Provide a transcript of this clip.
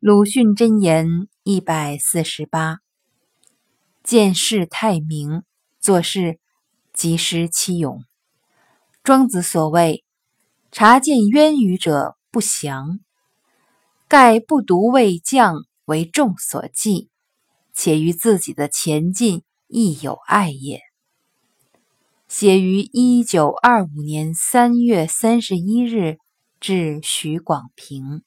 鲁迅箴言一百四十八：见事太明，做事即失其勇。庄子所谓“察见渊鱼者不祥”，盖不独为将为众所忌，且于自己的前进亦有爱也。写于一九二五年三月三十一日，至许广平。